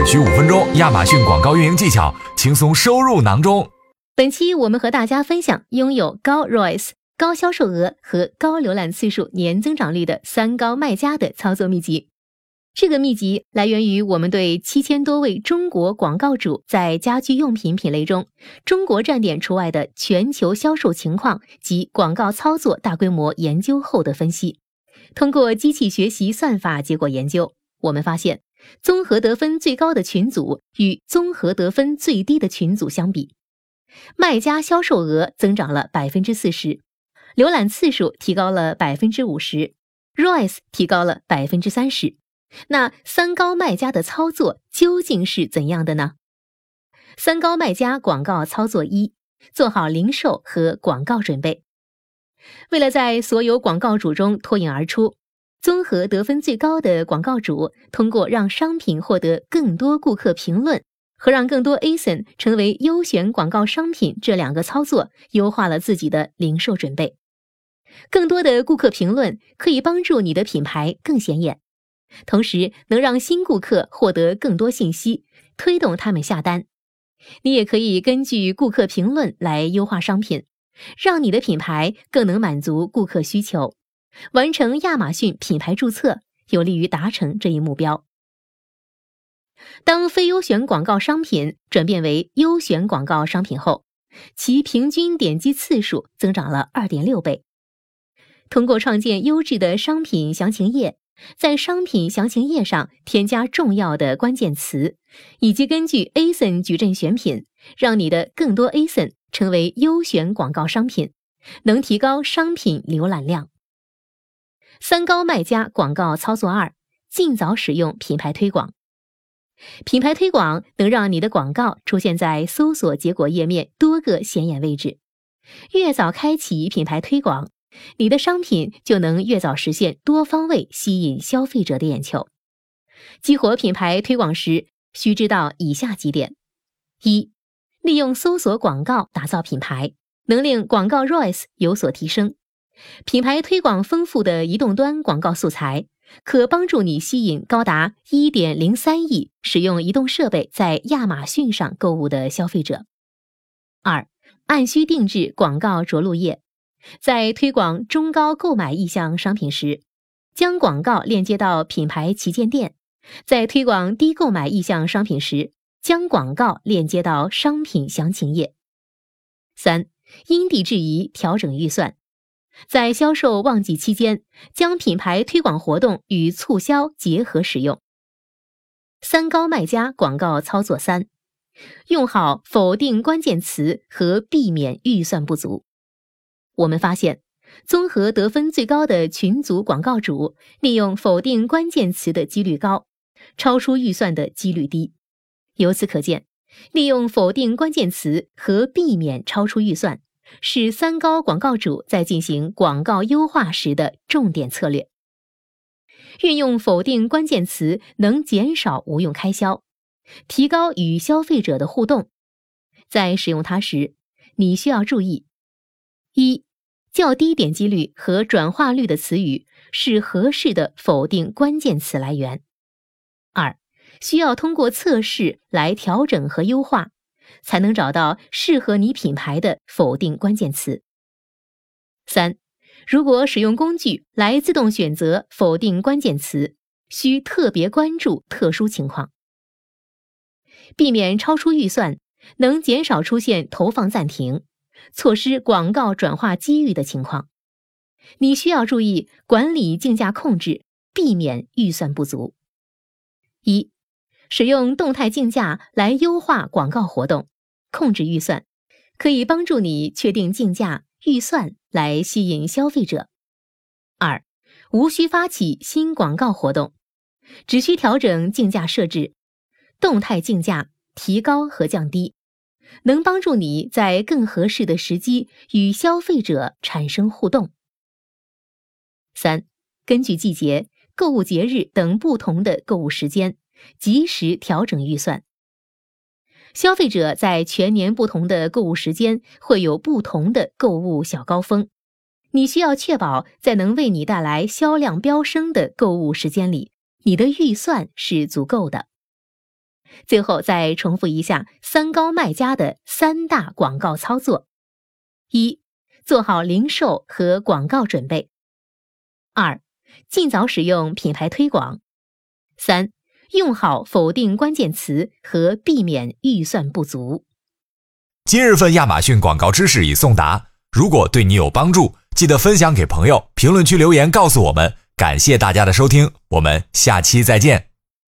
只需五分钟，亚马逊广告运营技巧轻松收入囊中。本期我们和大家分享拥有高 ROAS、高销售额和高浏览次数年增长率的三高卖家的操作秘籍。这个秘籍来源于我们对七千多位中国广告主在家居用品品类中（中国站点除外）的全球销售情况及广告操作大规模研究后的分析。通过机器学习算法结果研究，我们发现，综合得分最高的群组与综合得分最低的群组相比，卖家销售额增长了百分之四十，浏览次数提高了百分之五十，ROAS 提高了百分之三十。那三高卖家的操作究竟是怎样的呢？三高卖家广告操作一：做好零售和广告准备。为了在所有广告主中脱颖而出，综合得分最高的广告主通过让商品获得更多顾客评论和让更多 ASIN 成为优选广告商品这两个操作，优化了自己的零售准备。更多的顾客评论可以帮助你的品牌更显眼。同时能让新顾客获得更多信息，推动他们下单。你也可以根据顾客评论来优化商品，让你的品牌更能满足顾客需求，完成亚马逊品牌注册，有利于达成这一目标。当非优选广告商品转变为优选广告商品后，其平均点击次数增长了二点六倍。通过创建优质的商品详情页。在商品详情页上添加重要的关键词，以及根据 ASIN 矩阵选品，让你的更多 ASIN 成为优选广告商品，能提高商品浏览量。三高卖家广告操作二：尽早使用品牌推广。品牌推广能让你的广告出现在搜索结果页面多个显眼位置，越早开启品牌推广。你的商品就能越早实现多方位吸引消费者的眼球。激活品牌推广时，需知道以下几点：一、利用搜索广告打造品牌，能令广告 ROAS 有所提升。品牌推广丰富的移动端广告素材，可帮助你吸引高达1.03亿使用移动设备在亚马逊上购物的消费者。二、按需定制广告着陆页。在推广中高购买意向商品时，将广告链接到品牌旗舰店；在推广低购买意向商品时，将广告链接到商品详情页。三、因地制宜调整预算，在销售旺季期间，将品牌推广活动与促销结合使用。三高卖家广告操作三：用好否定关键词和避免预算不足。我们发现，综合得分最高的群组广告主利用否定关键词的几率高，超出预算的几率低。由此可见，利用否定关键词和避免超出预算是三高广告主在进行广告优化时的重点策略。运用否定关键词能减少无用开销，提高与消费者的互动。在使用它时，你需要注意。一、较低点击率和转化率的词语是合适的否定关键词来源。二、需要通过测试来调整和优化，才能找到适合你品牌的否定关键词。三、如果使用工具来自动选择否定关键词，需特别关注特殊情况，避免超出预算，能减少出现投放暂停。错失广告转化机遇的情况，你需要注意管理竞价控制，避免预算不足。一、使用动态竞价来优化广告活动，控制预算，可以帮助你确定竞价预算来吸引消费者。二、无需发起新广告活动，只需调整竞价设置，动态竞价提高和降低。能帮助你在更合适的时机与消费者产生互动。三、根据季节、购物节日等不同的购物时间，及时调整预算。消费者在全年不同的购物时间会有不同的购物小高峰，你需要确保在能为你带来销量飙升的购物时间里，你的预算是足够的。最后再重复一下三高卖家的三大广告操作：一、做好零售和广告准备；二、尽早使用品牌推广；三、用好否定关键词和避免预算不足。今日份亚马逊广告知识已送达，如果对你有帮助，记得分享给朋友，评论区留言告诉我们。感谢大家的收听，我们下期再见。